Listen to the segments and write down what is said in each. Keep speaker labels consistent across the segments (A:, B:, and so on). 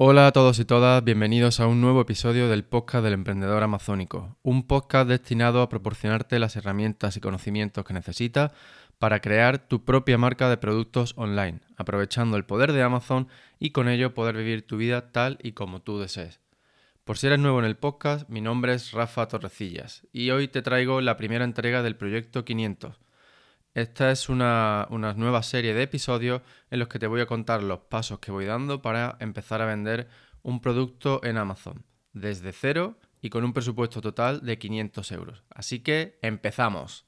A: Hola a todos y todas, bienvenidos a un nuevo episodio del podcast del emprendedor amazónico, un podcast destinado a proporcionarte las herramientas y conocimientos que necesitas para crear tu propia marca de productos online, aprovechando el poder de Amazon y con ello poder vivir tu vida tal y como tú desees. Por si eres nuevo en el podcast, mi nombre es Rafa Torrecillas y hoy te traigo la primera entrega del proyecto 500 esta es una, nueva serie de episodios en los que te voy a contar los pasos que voy dando para empezar a vender un producto en Amazon, desde cero y con un presupuesto total de 500 euros. Así que empezamos.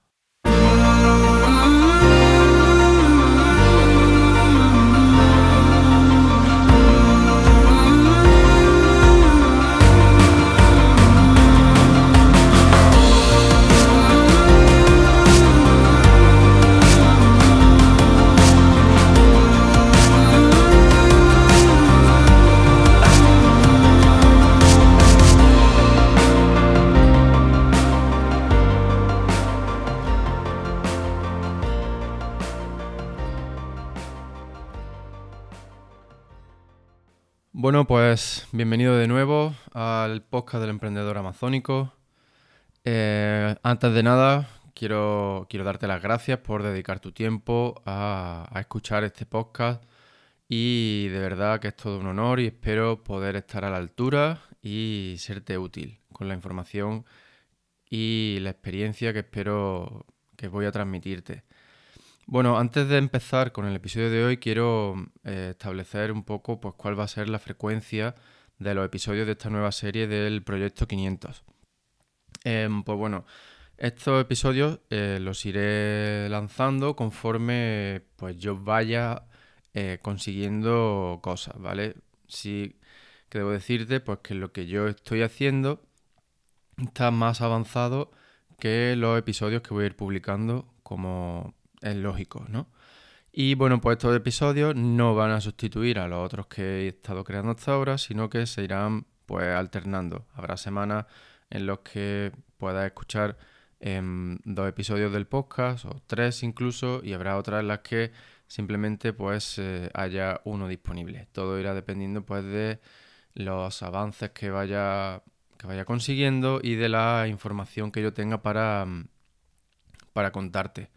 A: Bienvenido de nuevo al podcast del emprendedor amazónico. Eh, antes de nada, quiero, quiero darte las gracias por dedicar tu tiempo a, escuchar este podcast y de verdad que es todo un honor y espero poder estar a la altura y serte útil con la información y la experiencia que espero que voy a transmitirte. Bueno, antes de empezar con el episodio de hoy, quiero eh, establecer un poco pues, cuál va a ser la frecuencia de los episodios de esta nueva serie del Proyecto 500. Em, pues bueno, estos episodios eh, los iré lanzando conforme pues, yo vaya eh, consiguiendo cosas, ¿vale? Sí que debo decirte pues, que lo que yo estoy haciendo está más avanzado que los episodios que voy a ir publicando como es lógico, ¿no? Y bueno, pues estos episodios no van a sustituir a los otros que he estado creando hasta ahora, sino que se irán pues alternando. Habrá semanas en los que puedas escuchar em, dos episodios del podcast o tres incluso y habrá otras en las que simplemente pues eh, haya uno disponible. Todo irá dependiendo pues de los avances que vaya que vaya consiguiendo y de la información que yo tenga para, para contarte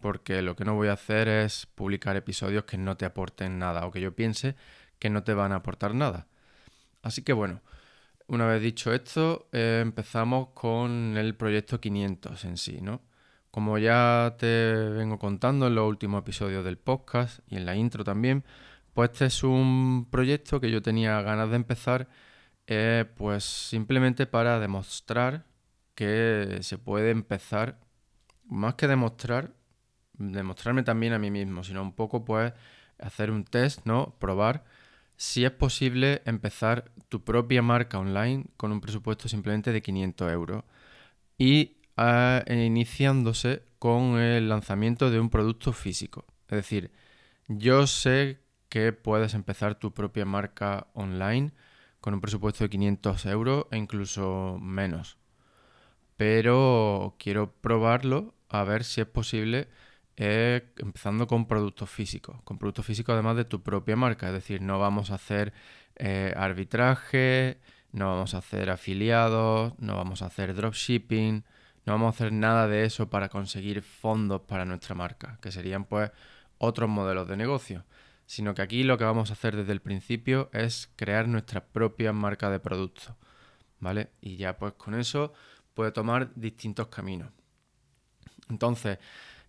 A: porque lo que no voy a hacer es publicar episodios que no te aporten nada o que yo piense que no te van a aportar nada. Así que bueno, una vez dicho esto, eh, empezamos con el proyecto 500 en sí, ¿no? Como ya te vengo contando en los últimos episodios del podcast y en la intro también, pues este es un proyecto que yo tenía ganas de empezar, eh, pues simplemente para demostrar que se puede empezar, más que demostrar, demostrarme también a mí mismo, sino un poco pues hacer un test, ¿no? Probar si es posible empezar tu propia marca online con un presupuesto simplemente de 500 euros y ah, iniciándose con el lanzamiento de un producto físico. Es decir, yo sé que puedes empezar tu propia marca online con un presupuesto de 500 euros e incluso menos. Pero quiero probarlo a ver si es posible empezando con productos físicos, con productos físicos además de tu propia marca, es decir, no vamos a hacer eh, arbitraje, no vamos a hacer afiliados, no vamos a hacer dropshipping, no vamos a hacer nada de eso para conseguir fondos para nuestra marca, que serían pues otros modelos de negocio, sino que aquí lo que vamos a hacer desde el principio es crear nuestra propia marca de productos, ¿vale? Y ya pues con eso puede tomar distintos caminos. Entonces,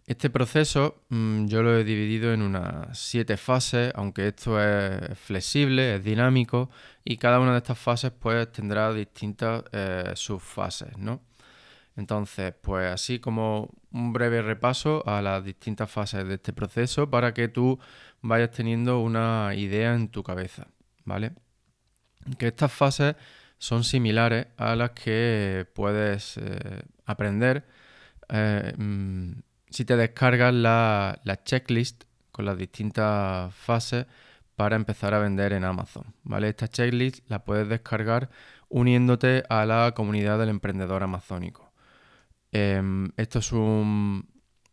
A: este proceso mm, yo lo he dividido en unas siete fases, aunque esto es flexible, es dinámico y cada una de estas fases pues tendrá distintas eh, subfases, ¿no? Entonces, pues así como un breve repaso a las distintas fases de este proceso para que tú vayas teniendo una idea en tu cabeza, ¿vale? Que estas fases son similares a las que puedes eh, aprender eh, mm, si te descargas la, checklist con las distintas fases para empezar a vender en Amazon. ¿vale? Esta checklist la puedes descargar uniéndote a la comunidad del emprendedor amazónico. Em, esto es un,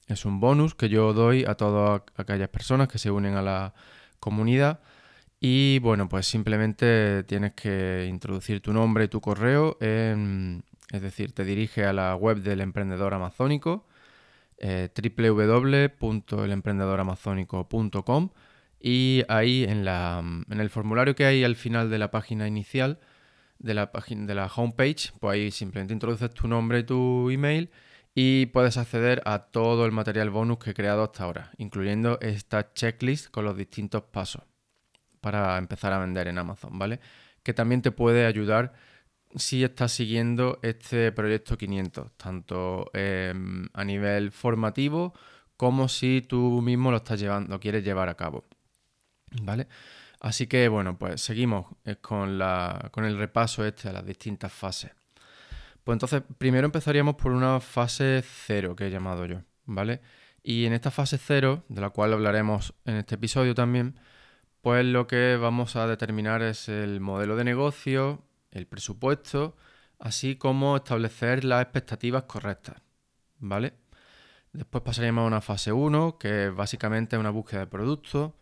A: es un bonus que yo doy a todas aquellas personas que se unen a la comunidad Y bueno, pues simplemente tienes que introducir tu nombre y tu correo, es decir, te dirige a la web del emprendedor amazónico, eh, www.elemprendedoramazónico.com y ahí en, la, en el formulario que hay al final de la página inicial, de la, de la homepage, pues ahí simplemente introduces tu nombre y tu email y puedes acceder a todo el material bonus que he creado hasta ahora, incluyendo esta checklist con los distintos pasos para empezar a vender en Amazon, ¿vale? Que también te puede ayudar si estás siguiendo este proyecto 500, tanto em, a nivel formativo como si tú mismo lo estás llevando, lo quieres llevar a cabo, ¿vale? Así que bueno, pues seguimos eh, con, la, con el repaso este a las distintas fases. Pues entonces, primero empezaríamos por una fase cero que he llamado yo, ¿vale? Y en esta fase cero, de la cual hablaremos en este episodio también, pues lo que vamos a determinar es el modelo de negocio, el presupuesto, así como establecer las expectativas correctas, ¿vale? Después pasaríamos a una fase 1, que básicamente es una búsqueda de productos.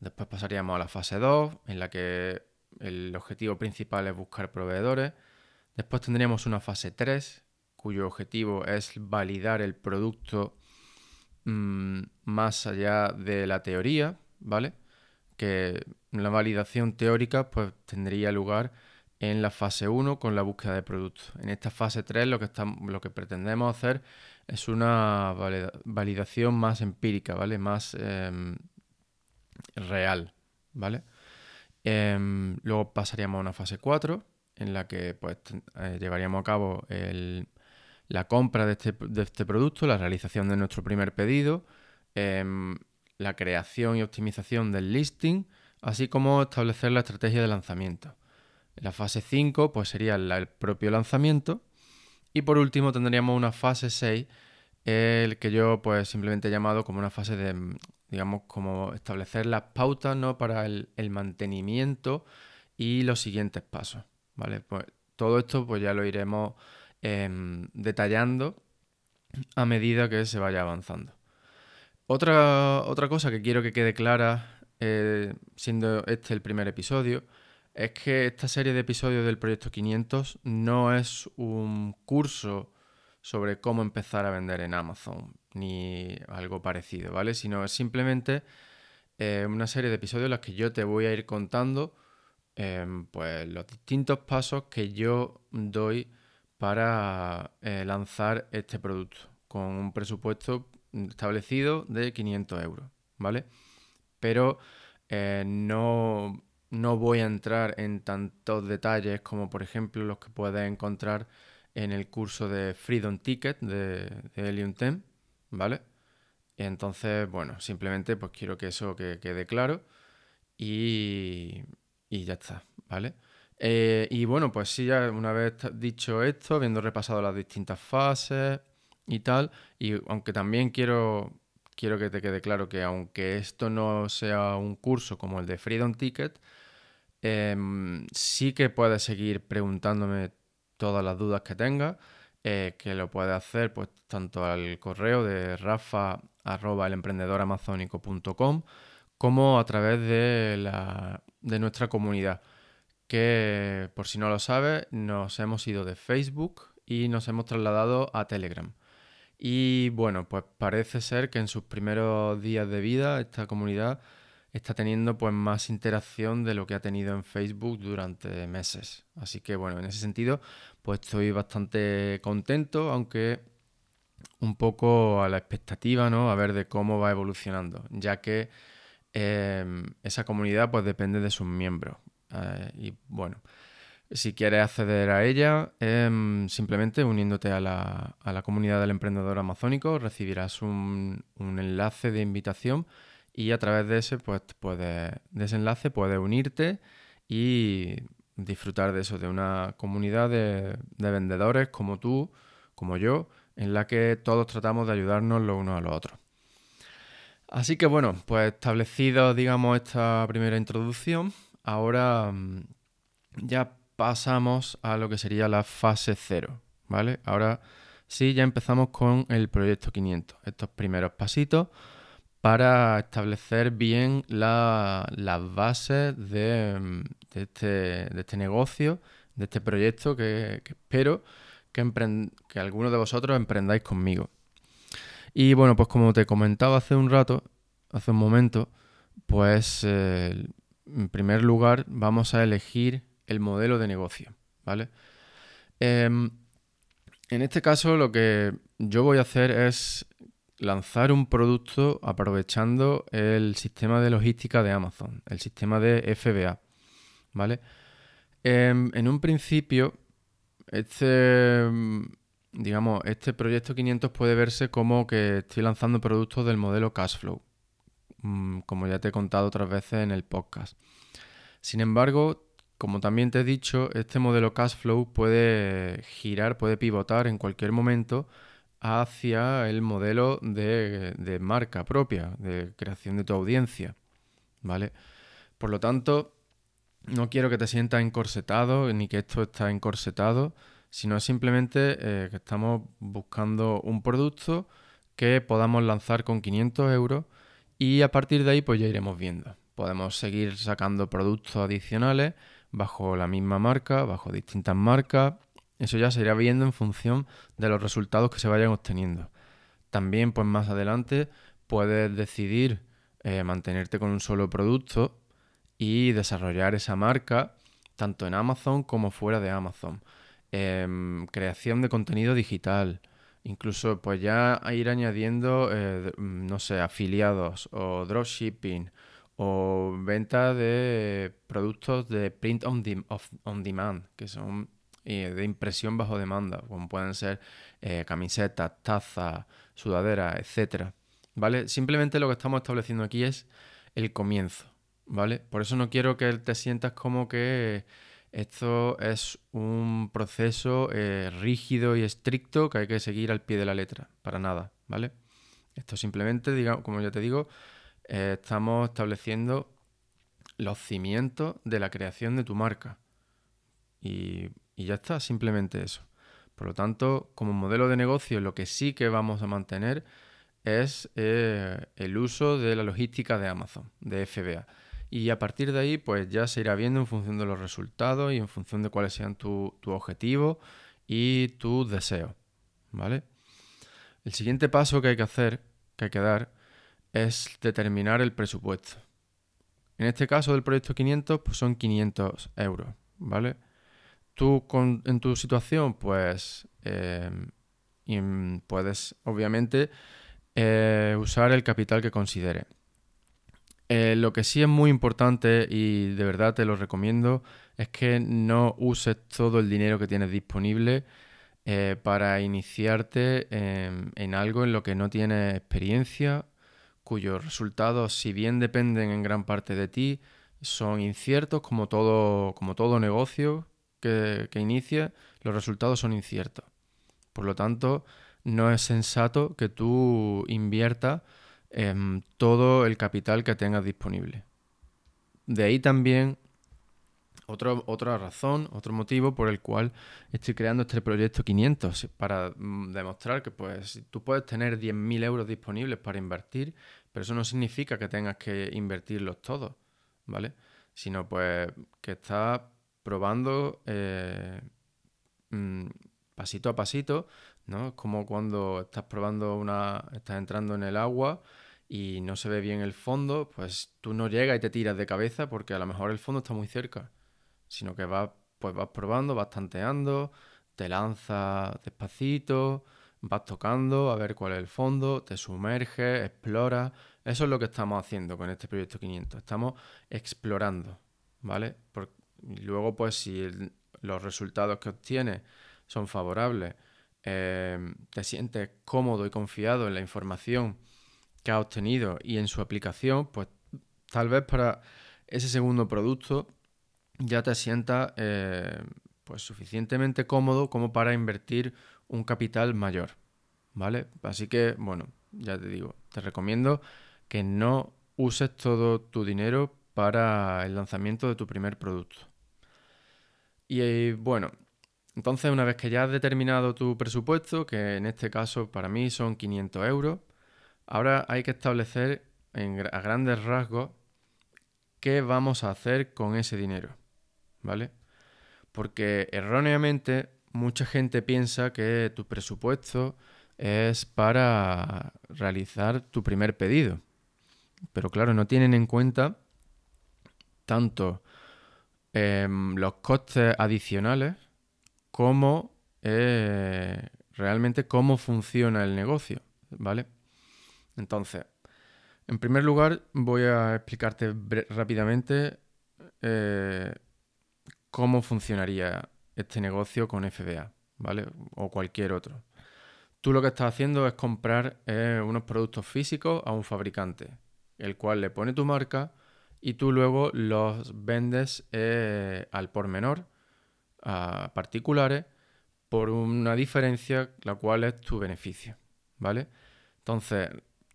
A: Después pasaríamos a la fase 2, en la que el objetivo principal es buscar proveedores. Después tendríamos una fase 3, cuyo objetivo es validar el producto mm, más allá de la teoría, ¿vale? Que la validación teórica pues tendría lugar en la fase 1 con la búsqueda de productos. En esta fase 3 lo que, lo que pretendemos hacer es una validación más empírica, ¿vale? Más em, real, ¿vale? Em, luego pasaríamos a una fase 4 en la que pues, eh, llevaríamos a cabo la compra este, de este, producto, la realización de nuestro primer pedido, em, la creación y optimización del listing, así como establecer la estrategia de lanzamiento. La fase 5 pues, sería el propio lanzamiento. Y por último tendríamos una fase 6, el que yo pues simplemente he llamado como una fase de, digamos, como establecer las pautas ¿no? para el mantenimiento y los siguientes pasos. ¿vale? Pues todo esto pues ya lo iremos em, detallando a medida que se vaya avanzando. Otra, otra cosa que quiero que quede clara, eh, siendo este el primer episodio, es que esta serie de episodios del Proyecto 500 no es un curso sobre cómo empezar a vender en Amazon, ni algo parecido, ¿vale? Sino es simplemente eh, una serie de episodios en los que yo te voy a ir contando Em, pues los distintos pasos que yo doy para eh, lanzar este producto con un presupuesto establecido de 500 euros, ¿vale? Pero eh, no, voy a entrar en tantos detalles como por ejemplo los que puedes encontrar en el curso de Freedom Ticket de, de Helium 10, ¿vale? Entonces, bueno, simplemente pues quiero que eso quede claro y, y ya está, ¿vale? Eh, y bueno, pues sí, ya una vez dicho esto, habiendo repasado las distintas fases y tal, y aunque también quiero, quiero que te quede claro que aunque esto no sea un curso como el de Freedom Ticket, em, sí que puedes seguir preguntándome todas las dudas que tengas, eh, que lo puedes hacer pues tanto al correo de rafa como a través de, la, de nuestra comunidad, que por si no lo sabes, nos hemos ido de Facebook y nos hemos trasladado a Telegram. Y bueno, pues parece ser que en sus primeros días de vida esta comunidad está teniendo pues más interacción de lo que ha tenido en Facebook durante meses. Así que bueno, en ese sentido pues estoy bastante contento, aunque un poco a la expectativa, ¿no? A ver de cómo va evolucionando, ya que Em, esa comunidad pues depende de sus miembros. Eh, y bueno, si quieres acceder a ella, em, simplemente uniéndote a la, a la, comunidad del emprendedor amazónico recibirás un, enlace de invitación y a través de ese, pues, puedes, de ese enlace puedes unirte y disfrutar de eso, de una comunidad de, de vendedores como tú, como yo, en la que todos tratamos de ayudarnos los unos a los otros. Así que bueno, pues establecido, digamos, esta primera introducción, ahora mm, ya pasamos a lo que sería la fase cero, ¿vale? Ahora sí, ya empezamos con el proyecto 500, estos primeros pasitos para establecer bien las bases de, este, este, negocio, de este proyecto que, espero que, que algunos de vosotros emprendáis conmigo. Y bueno, pues como te comentaba hace un rato, hace un momento, pues eh, en primer lugar vamos a elegir el modelo de negocio, ¿vale? Em, en este caso lo que yo voy a hacer es lanzar un producto aprovechando el sistema de logística de Amazon, el sistema de FBA, ¿vale? Em, en un principio, este, digamos, este proyecto 500 puede verse como que estoy lanzando productos del modelo Cashflow, mm, como ya te he contado otras veces en el podcast. Sin embargo, como también te he dicho, este modelo Cashflow puede girar, puede pivotar en cualquier momento hacia el modelo de, marca propia, de creación de tu audiencia. ¿Vale? Por lo tanto, no quiero que te sientas encorsetado ni que esto está encorsetado, sino simplemente eh, que estamos buscando un producto que podamos lanzar con 500 euros y a partir de ahí pues ya iremos viendo. Podemos seguir sacando productos adicionales bajo la misma marca, bajo distintas marcas eso ya se irá viendo en función de los resultados que se vayan obteniendo. También, pues más adelante, puedes decidir eh, mantenerte con un solo producto y desarrollar esa marca tanto en Amazon como fuera de Amazon. Em, creación de contenido digital. Incluso pues ya ir añadiendo, eh, no sé, afiliados o dropshipping o venta de productos de print on, on demand, que son de impresión bajo demanda, como pueden ser eh, camisetas, tazas, sudaderas, etcétera. ¿Vale? Simplemente lo que estamos estableciendo aquí es el comienzo, ¿vale? Por eso no quiero que te sientas como que esto es un proceso eh, rígido y estricto que hay que seguir al pie de la letra, para nada, ¿vale? Esto simplemente, digamos, como ya te digo, eh, estamos estableciendo los cimientos de la creación de tu marca. Y y ya está, simplemente eso. Por lo tanto, como modelo de negocio, lo que sí que vamos a mantener es eh, el uso de la logística de Amazon, de FBA. Y a partir de ahí, pues ya se irá viendo en función de los resultados y en función de cuáles sean tus tu objetivos y tus deseos. ¿Vale? El siguiente paso que hay que hacer, que hay que dar, es determinar el presupuesto. En este caso del proyecto 500, pues son 500 euros, ¿vale? Tú en tu situación, pues em, puedes obviamente eh, usar el capital que considere. Eh, lo que sí es muy importante y de verdad te lo recomiendo es que no uses todo el dinero que tienes disponible eh, para iniciarte en algo en lo que no tienes experiencia, cuyos resultados, si bien dependen en gran parte de ti, son inciertos como todo, como todo negocio, que, inicia, los resultados son inciertos. Por lo tanto, no es sensato que tú inviertas en todo el capital que tengas disponible. De ahí también otra razón, otro motivo por el cual estoy creando este proyecto 500, para mm, demostrar que pues, tú puedes tener 10.000 euros disponibles para invertir, pero eso no significa que tengas que invertirlos todos, ¿vale? Sino pues que estás probando eh, mm, pasito a pasito, ¿no? Es como cuando estás probando una, estás entrando en el agua y no se ve bien el fondo, pues tú no llegas y te tiras de cabeza porque a lo mejor el fondo está muy cerca, sino que vas, pues vas probando, vas tanteando, te lanzas despacito, vas tocando a ver cuál es el fondo, te sumerges, exploras. Eso es lo que estamos haciendo con este proyecto 500. Estamos explorando, ¿vale? Y luego, pues, si los resultados que obtienes son favorables, eh, te sientes cómodo y confiado en la información que has obtenido y en su aplicación, pues tal vez para ese segundo producto ya te sientas eh, pues suficientemente cómodo como para invertir un capital mayor. ¿Vale? Así que, bueno, ya te digo, te recomiendo que no uses todo tu dinero para el lanzamiento de tu primer producto. Y bueno, entonces una vez que ya has determinado tu presupuesto, que en este caso para mí son 500 euros, ahora hay que establecer a grandes rasgos qué vamos a hacer con ese dinero, ¿vale? Porque erróneamente mucha gente piensa que tu presupuesto es para realizar tu primer pedido. Pero claro, no tienen en cuenta tanto em, los costes adicionales como eh, realmente cómo funciona el negocio, ¿vale? Entonces, en primer lugar, voy a explicarte rápidamente eh, cómo funcionaría este negocio con FBA, ¿vale? O cualquier otro. Tú lo que estás haciendo es comprar eh, unos productos físicos a un fabricante, el cual le pone tu marca y tú luego los vendes eh, al por menor a particulares por una diferencia la cual es tu beneficio, ¿vale? Entonces,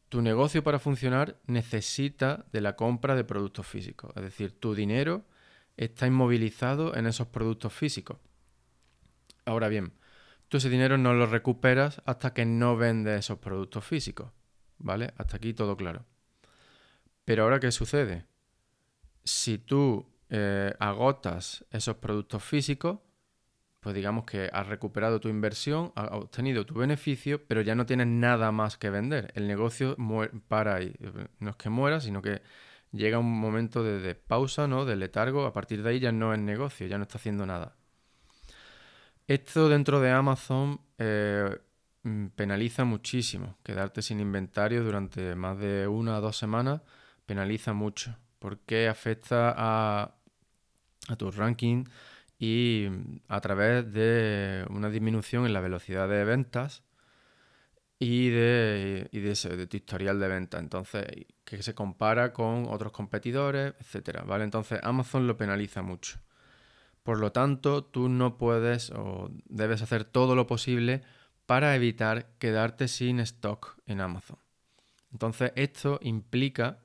A: tu negocio para funcionar necesita de la compra de productos físicos, es decir, tu dinero está inmovilizado en esos productos físicos. Ahora bien, tú ese dinero no lo recuperas hasta que no vendes esos productos físicos, ¿vale? Hasta aquí todo claro. Pero ahora, ¿qué sucede? Si tú eh, agotas esos productos físicos, pues digamos que has recuperado tu inversión, has obtenido tu beneficio, pero ya no tienes nada más que vender. El negocio para ahí. No es que muera, sino que llega un momento de, pausa, ¿no? De letargo. A partir de ahí ya no es negocio, ya no está haciendo nada. Esto dentro de Amazon eh, mm, penaliza muchísimo. Quedarte sin inventario durante más de una o dos semanas penaliza mucho. Porque afecta a, a tu ranking y a través de una disminución en la velocidad de ventas y de, de, tu historial de venta. Entonces, que se compara con otros competidores, etcétera. ¿Vale? Entonces, Amazon lo penaliza mucho. Por lo tanto, tú no puedes o debes hacer todo lo posible para evitar quedarte sin stock en Amazon. Entonces, esto implica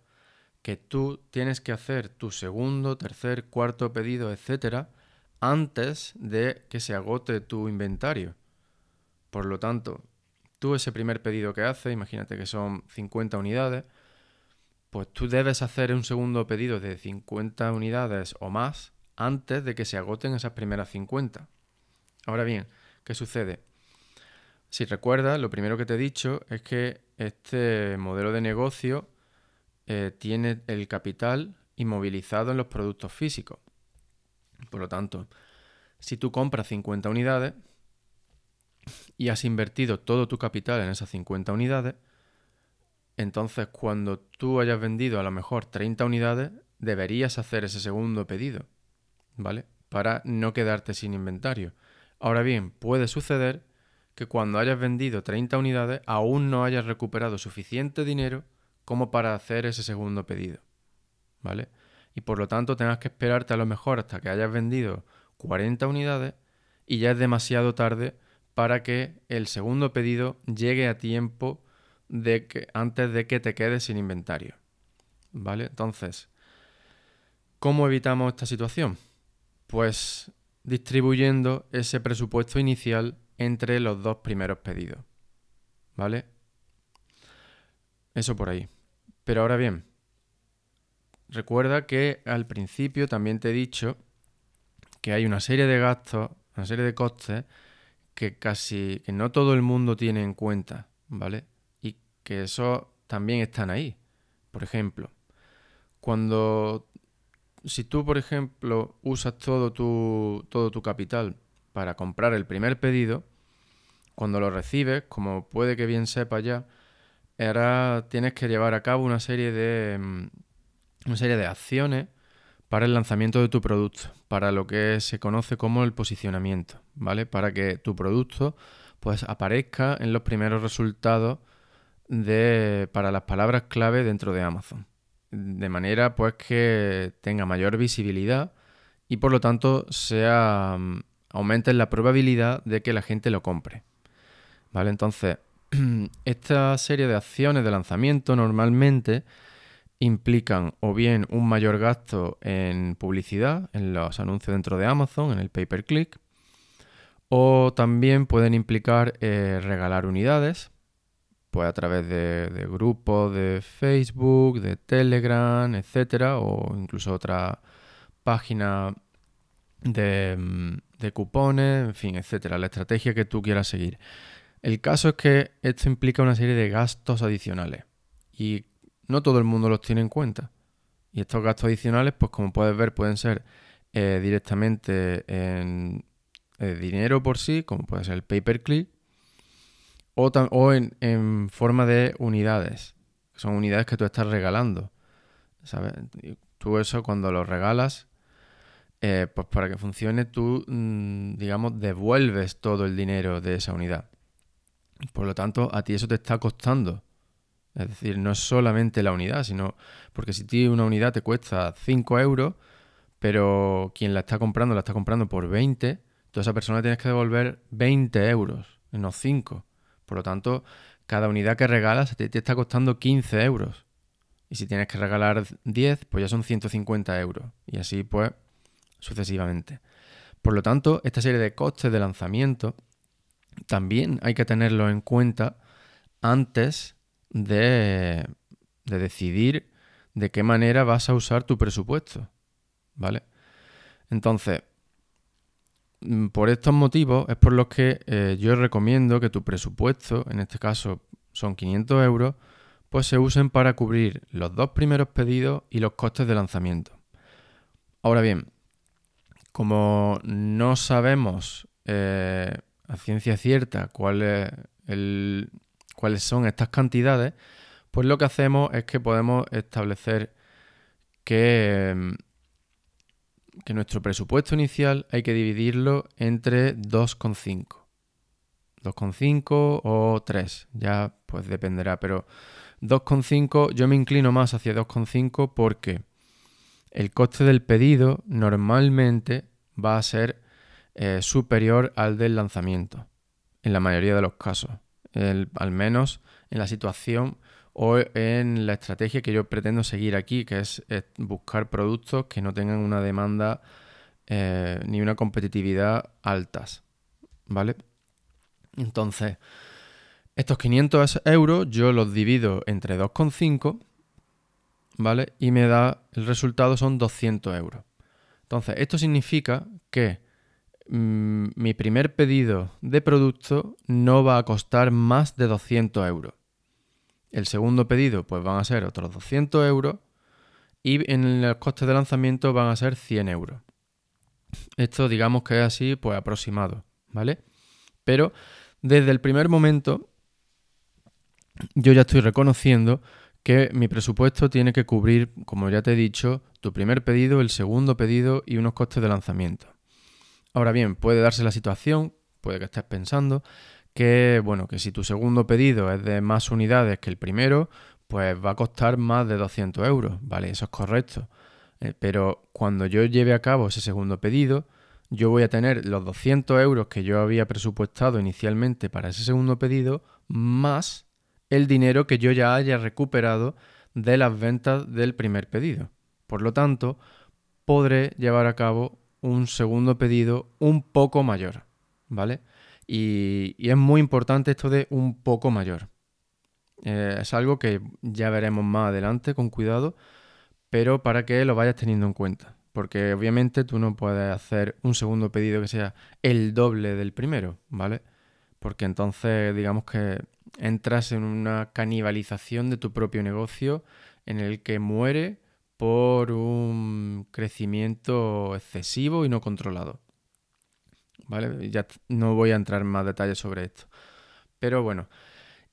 A: que tú tienes que hacer tu segundo, tercer, cuarto pedido, etcétera, antes de que se agote tu inventario. Por lo tanto, tú ese primer pedido que haces, imagínate que son 50 unidades, pues tú debes hacer un segundo pedido de 50 unidades o más antes de que se agoten esas primeras 50. Ahora bien, ¿qué sucede? Si recuerdas, lo primero que te he dicho es que este modelo de negocio eh, tiene el capital inmovilizado en los productos físicos. Por lo tanto, si tú compras 50 unidades y has invertido todo tu capital en esas 50 unidades, entonces cuando tú hayas vendido a lo mejor 30 unidades, deberías hacer ese segundo pedido, ¿vale? Para no quedarte sin inventario. Ahora bien, puede suceder que cuando hayas vendido 30 unidades aún no hayas recuperado suficiente dinero como para hacer ese segundo pedido, ¿vale? y por lo tanto tengas que esperarte a lo mejor hasta que hayas vendido 40 unidades y ya es demasiado tarde para que el segundo pedido llegue a tiempo de que, antes de que te quedes sin inventario. ¿Vale? Entonces, ¿cómo evitamos esta situación? Pues distribuyendo ese presupuesto inicial entre los dos primeros pedidos. ¿Vale? Eso por ahí. Pero ahora bien, Recuerda que al principio también te he dicho que hay una serie de gastos, una serie de costes que casi que no todo el mundo tiene en cuenta, ¿vale? Y que eso también están ahí. Por ejemplo, cuando si tú, por ejemplo, usas todo tu, todo tu capital para comprar el primer pedido, cuando lo recibes, como puede que bien sepa ya, ahora tienes que llevar a cabo una serie de, mm, una serie de acciones para el lanzamiento de tu producto, para lo que se conoce como el posicionamiento, ¿vale? Para que tu producto pues aparezca en los primeros resultados de, para las palabras clave dentro de Amazon. De manera pues que tenga mayor visibilidad y por lo tanto sea mm, aumente la probabilidad de que la gente lo compre. ¿Vale? Entonces, esta serie de acciones de lanzamiento normalmente implican o bien un mayor gasto en publicidad, en los anuncios dentro de Amazon, en el pay per click, o también pueden implicar eh, regalar unidades, pues a través de, grupos de Facebook, de Telegram, etcétera, o incluso otra página de, mm, de cupones, en fin, etcétera, la estrategia que tú quieras seguir. El caso es que esto implica una serie de gastos adicionales y no todo el mundo los tiene en cuenta. Y estos gastos adicionales, pues como puedes ver, pueden ser eh, directamente en eh, dinero por sí, como puede ser el pay-per-click, o, o en, forma de unidades, que son unidades que tú estás regalando. ¿sabes? Tú eso cuando lo regalas, eh, pues para que funcione tú, mm, digamos, devuelves todo el dinero de esa unidad. Por lo tanto, a ti eso te está costando. Es decir, no es solamente la unidad, sino porque si ti una unidad te cuesta 5 euros, pero quien la está comprando la está comprando por 20, toda esa persona tienes que devolver 20 euros, no 5. Por lo tanto, cada unidad que regalas te, te está costando 15 euros. Y si tienes que regalar 10, pues ya son 150 euros. Y así pues sucesivamente. Por lo tanto, esta serie de costes de lanzamiento también hay que tenerlo en cuenta antes de, de decidir de qué manera vas a usar tu presupuesto. ¿Vale? Entonces, mm, por estos motivos es por los que eh, yo recomiendo que tu presupuesto, en este caso son 500 euros, pues se usen para cubrir los dos primeros pedidos y los costes de lanzamiento. Ahora bien, como no sabemos eh, a ciencia cierta cuál es el, cuáles son estas cantidades, pues lo que hacemos es que podemos establecer que, em, que nuestro presupuesto inicial hay que dividirlo entre 2,5. 2,5 o 3, ya pues dependerá, pero 2,5 yo me inclino más hacia 2,5 porque el coste del pedido normalmente va a ser eh, superior al del lanzamiento, en la mayoría de los casos al menos en la situación o en la estrategia que yo pretendo seguir aquí, que es, buscar productos que no tengan una demanda eh, ni una competitividad altas. ¿Vale? Entonces, estos 500 euros yo los divido entre 2,5, ¿vale? Y me da, el resultado son 200 euros. Entonces, esto significa que Mm, mi primer pedido de producto no va a costar más de 200 euros. El segundo pedido pues van a ser otros 200 euros y en los costes de lanzamiento van a ser 100 euros. Esto digamos que es así pues aproximado, ¿vale? Pero desde el primer momento yo ya estoy reconociendo que mi presupuesto tiene que cubrir, como ya te he dicho, tu primer pedido, el segundo pedido y unos costes de lanzamiento. Ahora bien, puede darse la situación, puede que estés pensando, que bueno, que si tu segundo pedido es de más unidades que el primero, pues va a costar más de 200 euros, ¿vale? Eso es correcto. Eh, pero cuando yo lleve a cabo ese segundo pedido, yo voy a tener los 200 euros que yo había presupuestado inicialmente para ese segundo pedido, más el dinero que yo ya haya recuperado de las ventas del primer pedido. Por lo tanto, podré llevar a cabo un segundo pedido un poco mayor, ¿vale? Y, es muy importante esto de un poco mayor. Eh, es algo que ya veremos más adelante con cuidado, pero para que lo vayas teniendo en cuenta. Porque obviamente tú no puedes hacer un segundo pedido que sea el doble del primero, ¿vale? Porque entonces digamos que entras en una canibalización de tu propio negocio en el que muere por un crecimiento excesivo y no controlado. ¿Vale? Ya no voy a entrar en más detalles sobre esto. Pero bueno,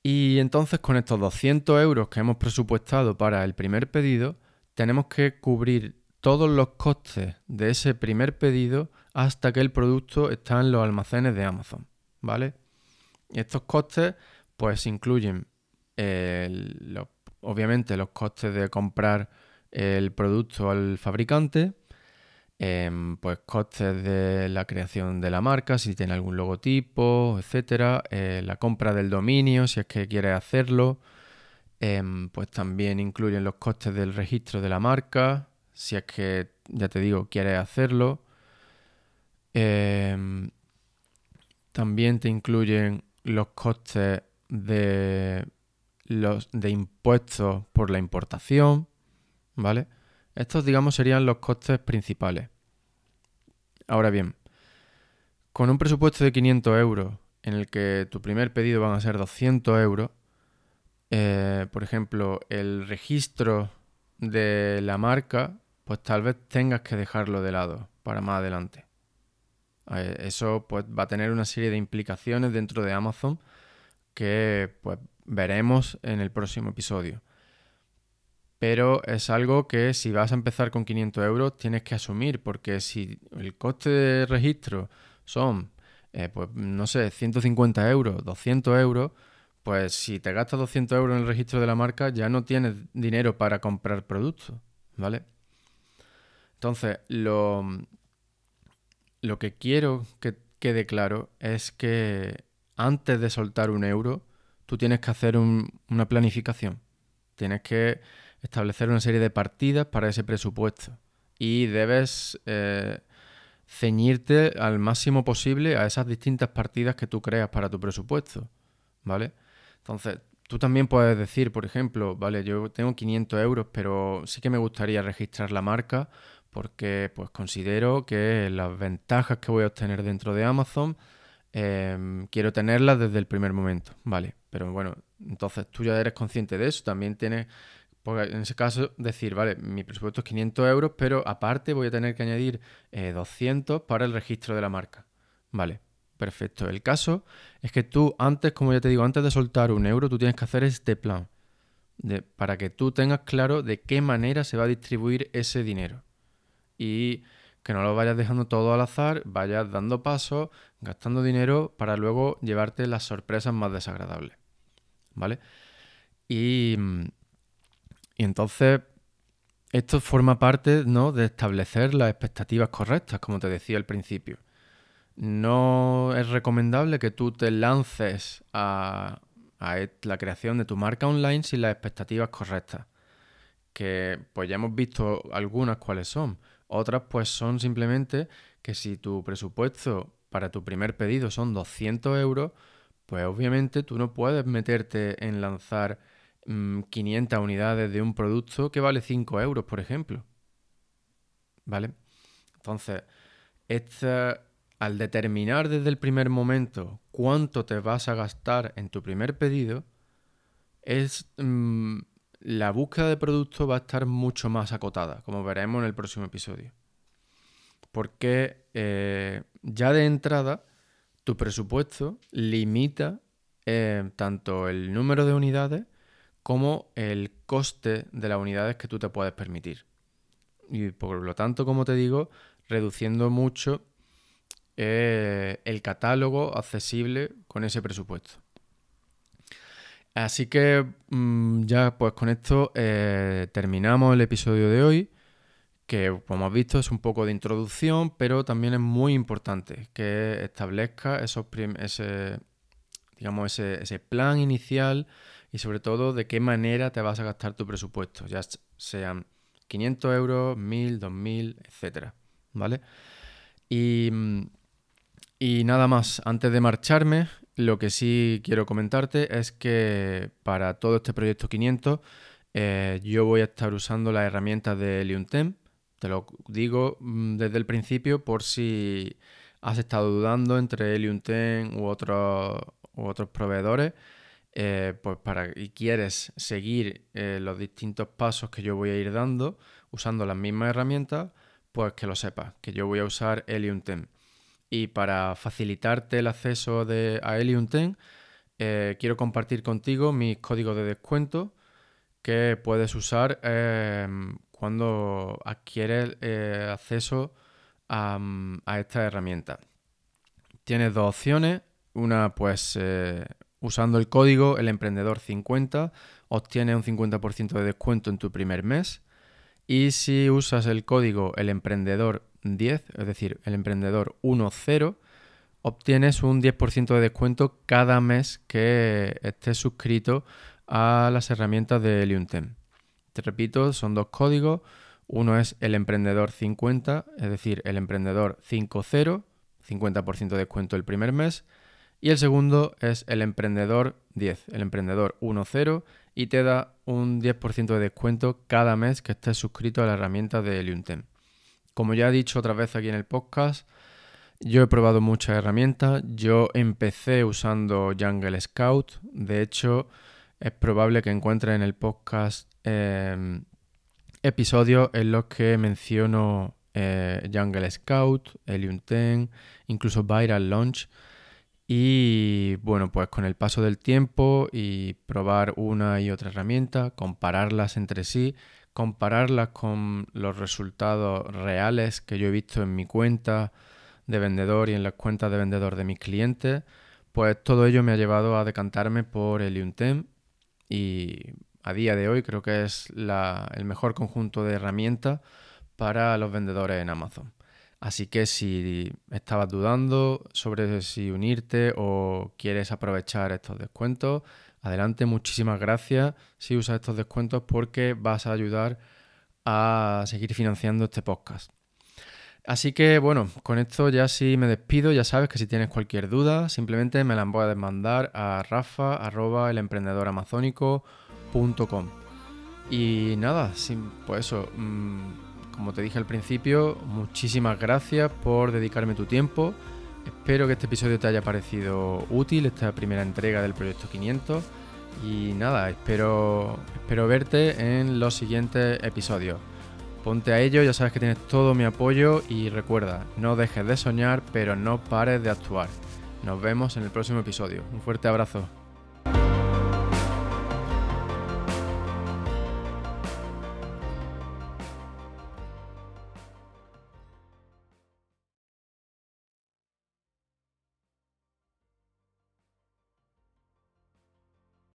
A: y entonces con estos 200 euros que hemos presupuestado para el primer pedido, tenemos que cubrir todos los costes de ese primer pedido hasta que el producto está en los almacenes de Amazon. ¿Vale? Y estos costes pues incluyen obviamente los costes de comprar el producto al fabricante, em, pues costes de la creación de la marca, si tiene algún logotipo, etcétera, eh, la compra del dominio, si es que quiere hacerlo, em, pues también incluyen los costes del registro de la marca, si es que, ya te digo, quieres hacerlo. Em, también te incluyen los costes de los de impuestos por la importación, ¿vale? Estos, digamos, serían los costes principales. Ahora bien, con un presupuesto de 500 euros en el que tu primer pedido van a ser 200 euros, eh, por ejemplo, el registro de la marca, pues tal vez tengas que dejarlo de lado para más adelante. Eh, eso pues, va a tener una serie de implicaciones dentro de Amazon que pues, veremos en el próximo episodio. Pero es algo que si vas a empezar con 500 euros tienes que asumir, porque si el coste de registro son, eh, pues no sé, 150 euros, 200 euros, pues si te gastas 200 euros en el registro de la marca ya no tienes dinero para comprar productos, ¿vale? Entonces, lo, lo que quiero que quede claro es que antes de soltar un euro, tú tienes que hacer una planificación. Tienes que establecer una serie de partidas para ese presupuesto. Y debes eh, ceñirte al máximo posible a esas distintas partidas que tú creas para tu presupuesto. ¿Vale? Entonces, tú también puedes decir, por ejemplo, vale, yo tengo 500 euros, pero sí que me gustaría registrar la marca porque pues considero que las ventajas que voy a obtener dentro de Amazon em, quiero tenerlas desde el primer momento, ¿vale? Pero bueno, entonces tú ya eres consciente de eso, también tienes, pues, en ese caso, decir, vale, mi presupuesto es 500 euros, pero aparte voy a tener que añadir 200 eh, para el registro de la marca, ¿vale? Perfecto. El caso es que tú antes, como ya te digo, antes de soltar un euro, tú tienes que hacer este plan para que tú tengas claro de qué manera se va a distribuir ese dinero y que no lo vayas dejando todo al azar, vayas dando pasos, gastando dinero para luego llevarte las sorpresas más desagradables. ¿Vale? Y, y entonces esto forma parte ¿no? de establecer las expectativas correctas, como te decía al principio. No es recomendable que tú te lances a, a la creación de tu marca online sin las expectativas correctas. Que pues ya hemos visto algunas cuáles son. Otras pues son simplemente que si tu presupuesto para tu primer pedido son 200 euros, pues obviamente tú no puedes meterte en lanzar 500 mm, unidades de un producto que vale 5 euros, por ejemplo. ¿Vale? Entonces, al determinar desde el primer momento cuánto te vas a gastar en tu primer pedido, es mm, la búsqueda de producto va a estar mucho más acotada, como veremos en el próximo episodio. Porque eh, ya de entrada, tu presupuesto limita eh, tanto el número de unidades como el coste de las unidades que tú te puedes permitir. Y por lo tanto, como te digo, reduciendo mucho eh, el catálogo accesible con ese presupuesto. Así que mm, ya pues con esto eh, terminamos el episodio de hoy, que como has visto es un poco de introducción, pero también es muy importante que establezca esos ese, digamos, ese, plan inicial y sobre todo de qué manera te vas a gastar tu presupuesto, ya sean 500 euros, 1000, 2000, etcétera, ¿vale? Y, y nada más, antes de marcharme, lo que sí quiero comentarte es que para todo este proyecto 500 eh, yo voy a estar usando las herramientas de Helium Te lo digo mm, desde el principio por si has estado dudando entre Helium u, otros u otros proveedores. Eh, pues para y quieres seguir eh, los distintos pasos que yo voy a ir dando usando las mismas herramientas, pues que lo sepas, que yo voy a usar Helium y para facilitarte el acceso de, a Helium 10, eh, quiero compartir contigo mis códigos de descuento que puedes usar cuando adquieres acceso a, esta herramienta. Tienes dos opciones. Una, pues usando el código el emprendedor 50 obtienes un 50% de descuento en tu primer mes. Y si usas el código el emprendedor 10, es decir, el emprendedor 1.0, obtienes un 10% de descuento cada mes que estés suscrito a las herramientas de Helium10. Te repito, son dos códigos. Uno es el emprendedor 50, es decir, el emprendedor 50, 50% de descuento el primer mes. Y el segundo es el Emprendedor 10, el Emprendedor 1.0 y te da un 10% de descuento cada mes que estés suscrito a la herramienta de Eliuntem. Como ya he dicho otra vez aquí en el podcast, yo he probado muchas herramientas. Yo empecé usando Jungle Scout. De hecho, es probable que encuentres en el podcast em, episodios en los que menciono eh, Jungle Scout, Helium 10, incluso Viral Launch. Y bueno, pues con el paso del tiempo y probar una y otra herramienta, compararlas entre sí, compararlas con los resultados reales que yo he visto en mi cuenta de vendedor y en las cuentas de vendedor de mis clientes, pues todo ello me ha llevado a decantarme por el Untem y a día de hoy creo que es el mejor conjunto de herramientas para los vendedores en Amazon. Así que si estabas dudando sobre si unirte o quieres aprovechar estos descuentos, adelante, muchísimas gracias si usas estos descuentos porque vas a ayudar a seguir financiando este podcast. Así que bueno, con esto ya sí me despido. Ya sabes que si tienes cualquier duda, simplemente me la puedes mandar a rafa.elemprendedoramazónico.com. Y nada, pues eso. Mm, como te dije al principio, muchísimas gracias por dedicarme tu tiempo. Espero que este episodio te haya parecido útil, esta primera entrega del proyecto 500. Y nada, espero, espero verte en los siguientes episodios. Ponte a ello, ya sabes que tienes todo mi apoyo y recuerda, no dejes de soñar, pero no pares de actuar. Nos vemos en el próximo episodio. Un fuerte abrazo.